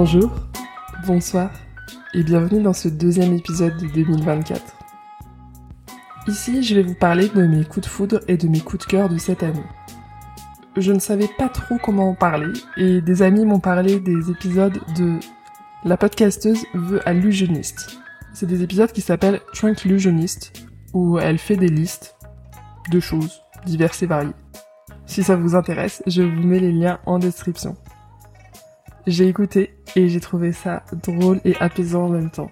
Bonjour, bonsoir et bienvenue dans ce deuxième épisode de 2024. Ici, je vais vous parler de mes coups de foudre et de mes coups de cœur de cette année. Je ne savais pas trop comment en parler et des amis m'ont parlé des épisodes de La podcasteuse veut allusionniste. C'est des épisodes qui s'appellent Tranquillusioniste où elle fait des listes de choses diverses et variées. Si ça vous intéresse, je vous mets les liens en description. J'ai écouté et j'ai trouvé ça drôle et apaisant en même temps.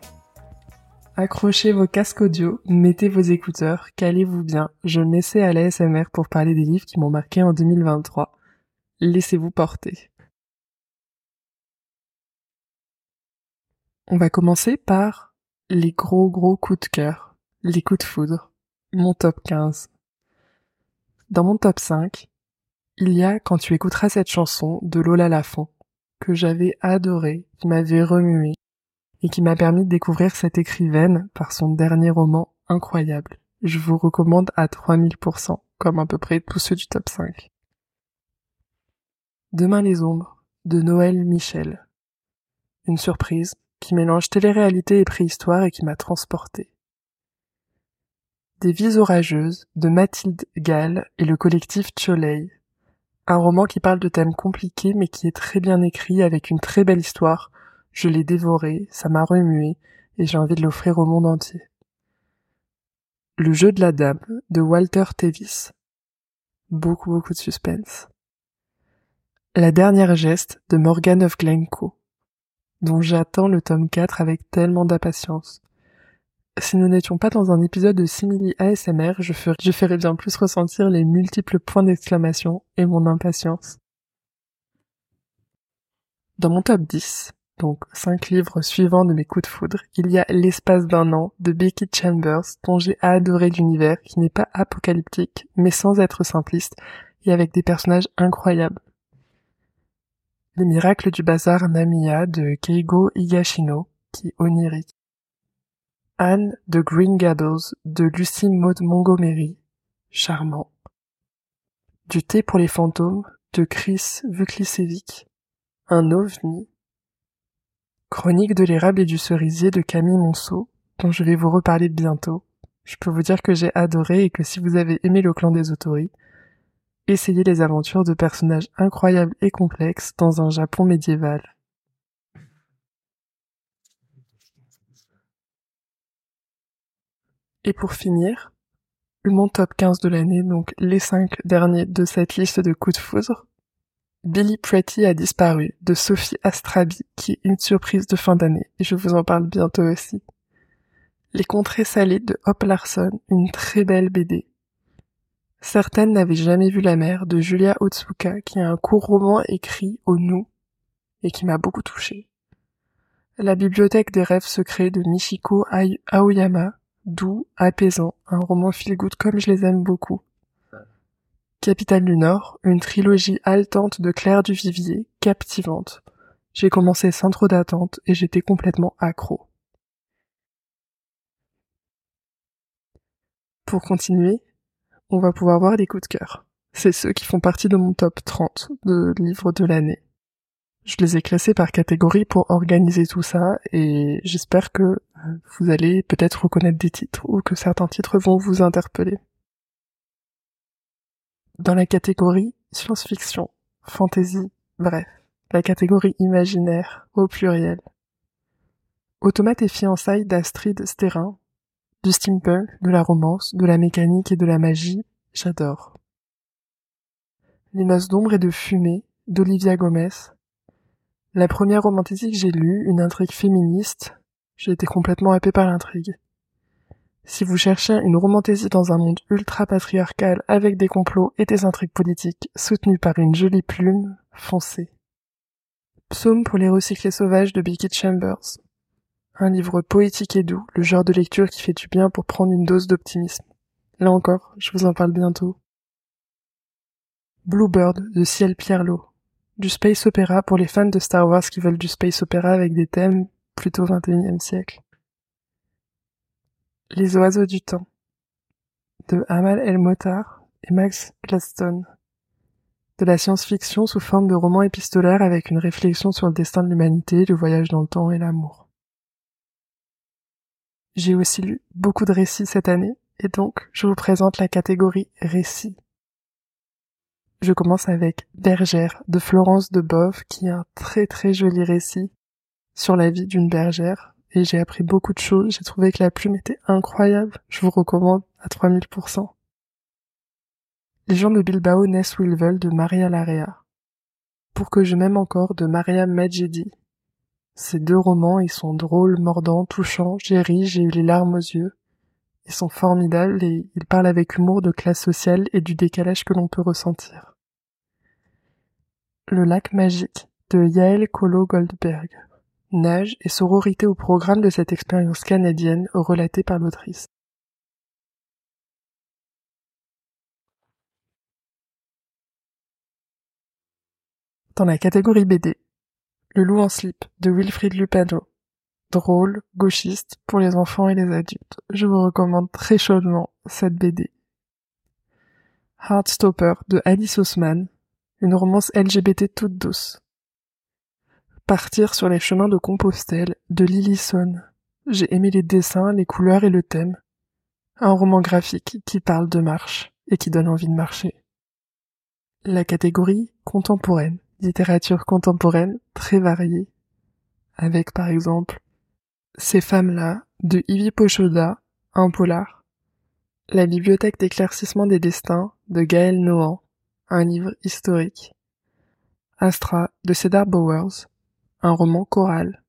Accrochez vos casques audio, mettez vos écouteurs, calez-vous bien, je m'essaie à l'ASMR pour parler des livres qui m'ont marqué en 2023. Laissez-vous porter. On va commencer par les gros gros coups de cœur, les coups de foudre, mon top 15. Dans mon top 5, il y a Quand tu écouteras cette chanson de Lola Lafont que j'avais adoré, qui m'avait remué, et qui m'a permis de découvrir cette écrivaine par son dernier roman incroyable. Je vous recommande à 3000%, comme à peu près tous ceux du top 5. Demain les ombres, de Noël Michel. Une surprise qui mélange télé-réalité et préhistoire et qui m'a transporté. Des vies orageuses, de Mathilde Gall et le collectif Choleil, un roman qui parle de thèmes compliqués mais qui est très bien écrit avec une très belle histoire. Je l'ai dévoré, ça m'a remué et j'ai envie de l'offrir au monde entier. Le jeu de la dame de Walter Tevis. Beaucoup beaucoup de suspense. La dernière geste de Morgan of Glencoe, dont j'attends le tome 4 avec tellement d'impatience. Si nous n'étions pas dans un épisode de simili ASMR, je, ferais, bien plus ressentir les multiples points d'exclamation et mon impatience. Dans mon top 10, donc 5 livres suivants de mes coups de foudre, il y a L'espace d'un an de Becky Chambers, dont j'ai adoré l'univers, qui n'est pas apocalyptique, mais sans être simpliste, et avec des personnages incroyables. Les miracles du bazar Namiya de Keigo Higashino, qui onirique. Anne de Green Gables de Lucie Maud Montgomery, charmant. Du thé pour les fantômes de Chris Vuklicevic, un ovni. Chronique de l'érable et du cerisier de Camille Monceau, dont je vais vous reparler bientôt. Je peux vous dire que j'ai adoré et que si vous avez aimé le clan des Otori, essayez les aventures de personnages incroyables et complexes dans un Japon médiéval. Et pour finir, mon top 15 de l'année, donc les 5 derniers de cette liste de coups de foudre. Billy Pretty a disparu de Sophie Astrabi, qui est une surprise de fin d'année, et je vous en parle bientôt aussi. Les contrées salées de Hop Larson, une très belle BD. Certaines n'avaient jamais vu la mer de Julia Otsuka, qui a un court roman écrit au nous, et qui m'a beaucoup touché. La bibliothèque des rêves secrets de Michiko Aoyama, doux, apaisant, un roman feel-good comme je les aime beaucoup. Capitale du Nord, une trilogie haletante de Claire Duvivier, captivante. J'ai commencé sans trop d'attente et j'étais complètement accro. Pour continuer, on va pouvoir voir les coups de cœur. C'est ceux qui font partie de mon top 30 de livres de l'année. Je les ai classés par catégorie pour organiser tout ça et j'espère que euh, vous allez peut-être reconnaître des titres ou que certains titres vont vous interpeller. Dans la catégorie science-fiction, fantasy, bref, la catégorie imaginaire au pluriel. Automate et fiançailles d'Astrid Sterrin, du steampunk, de la romance, de la mécanique et de la magie, j'adore. Les noces d'ombre et de fumée d'Olivia Gomez, la première romantique que j'ai lue, une intrigue féministe, j'ai été complètement happé par l'intrigue. Si vous cherchez une romantésie dans un monde ultra patriarcal avec des complots et des intrigues politiques soutenues par une jolie plume, foncez. Psaume pour les recyclés sauvages de Becky Chambers. Un livre poétique et doux, le genre de lecture qui fait du bien pour prendre une dose d'optimisme. Là encore, je vous en parle bientôt. Bluebird de Ciel Pierlot du space opéra pour les fans de Star Wars qui veulent du space opéra avec des thèmes plutôt 21e siècle. Les oiseaux du temps de Amal El Motar et Max Gladstone. de la science-fiction sous forme de roman épistolaire avec une réflexion sur le destin de l'humanité, le voyage dans le temps et l'amour. J'ai aussi lu beaucoup de récits cette année, et donc je vous présente la catégorie récits. Je commence avec Bergère de Florence de Bove, qui est un très très joli récit sur la vie d'une bergère, et j'ai appris beaucoup de choses, j'ai trouvé que la plume était incroyable, je vous recommande à 3000%. Les gens de Bilbao naissent où ils veulent de Maria Larrea. Pour que je m'aime encore de Maria Majedi. Ces deux romans, ils sont drôles, mordants, touchants, j'ai ri, j'ai eu les larmes aux yeux. Ils sont formidables et ils parlent avec humour de classe sociale et du décalage que l'on peut ressentir. Le lac magique de Yael Kolo Goldberg. Nage et sororité au programme de cette expérience canadienne relatée par l'autrice. Dans la catégorie BD, Le loup en slip de Wilfried Lupano. Drôle, gauchiste pour les enfants et les adultes. Je vous recommande très chaudement cette BD. Heartstopper de Alice Osman. Une romance LGBT toute douce. Partir sur les chemins de Compostelle de Lily Son. J'ai aimé les dessins, les couleurs et le thème. Un roman graphique qui parle de marche et qui donne envie de marcher. La catégorie contemporaine littérature contemporaine très variée, avec par exemple Ces femmes-là de Ivy Pochoda, un polar, La bibliothèque d'éclaircissement des destins de Gaël Nohan, un livre historique, Astra de Cedar Bowers, un roman choral,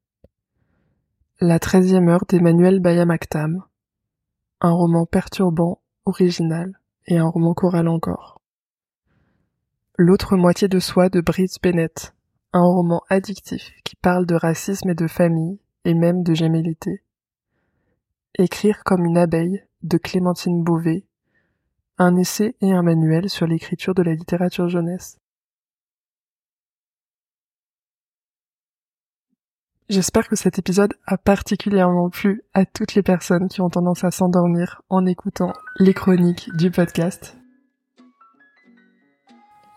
La treizième heure d'Emmanuel Bayamaktam, un roman perturbant, original et un roman choral encore. L'autre moitié de soi de Brice Bennett, un roman addictif qui parle de racisme et de famille, et même de gémellité. Écrire comme une abeille de Clémentine Beauvais, un essai et un manuel sur l'écriture de la littérature jeunesse. J'espère que cet épisode a particulièrement plu à toutes les personnes qui ont tendance à s'endormir en écoutant les chroniques du podcast.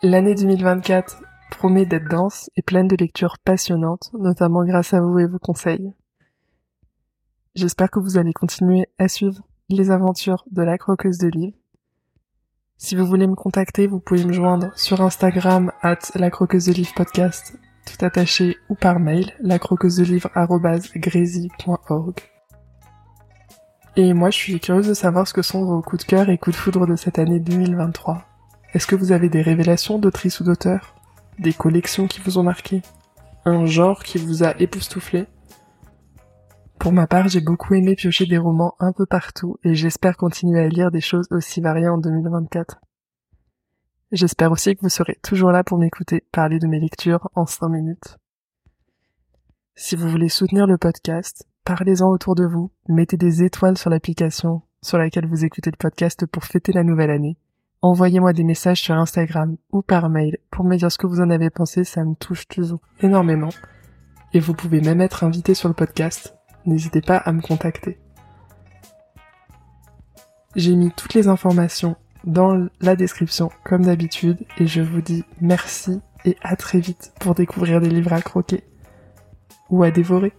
L'année 2024 promet d'être dense et pleine de lectures passionnantes, notamment grâce à vous et vos conseils. J'espère que vous allez continuer à suivre les aventures de la croqueuse de livres. Si vous voulez me contacter, vous pouvez me joindre sur Instagram at la croqueuse de livres podcast, tout attaché ou par mail, la croqueuse de Et moi, je suis curieuse de savoir ce que sont vos coups de cœur et coups de foudre de cette année 2023. Est-ce que vous avez des révélations d'autrices ou d'auteurs? Des collections qui vous ont marqué? Un genre qui vous a époustouflé? Pour ma part, j'ai beaucoup aimé piocher des romans un peu partout et j'espère continuer à lire des choses aussi variées en 2024. J'espère aussi que vous serez toujours là pour m'écouter parler de mes lectures en 5 minutes. Si vous voulez soutenir le podcast, parlez-en autour de vous, mettez des étoiles sur l'application sur laquelle vous écoutez le podcast pour fêter la nouvelle année Envoyez-moi des messages sur Instagram ou par mail pour me dire ce que vous en avez pensé, ça me touche toujours énormément. Et vous pouvez même être invité sur le podcast, n'hésitez pas à me contacter. J'ai mis toutes les informations dans la description comme d'habitude et je vous dis merci et à très vite pour découvrir des livres à croquer ou à dévorer.